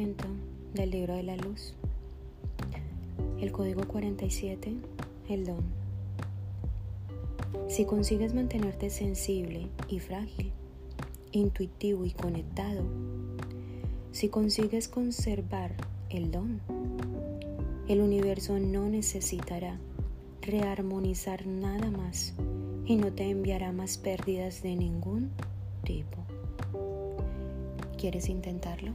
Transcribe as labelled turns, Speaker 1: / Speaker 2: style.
Speaker 1: del libro de la luz. El código 47, el don. Si consigues mantenerte sensible y frágil, intuitivo y conectado, si consigues conservar el don, el universo no necesitará rearmonizar nada más y no te enviará más pérdidas de ningún tipo. ¿Quieres intentarlo?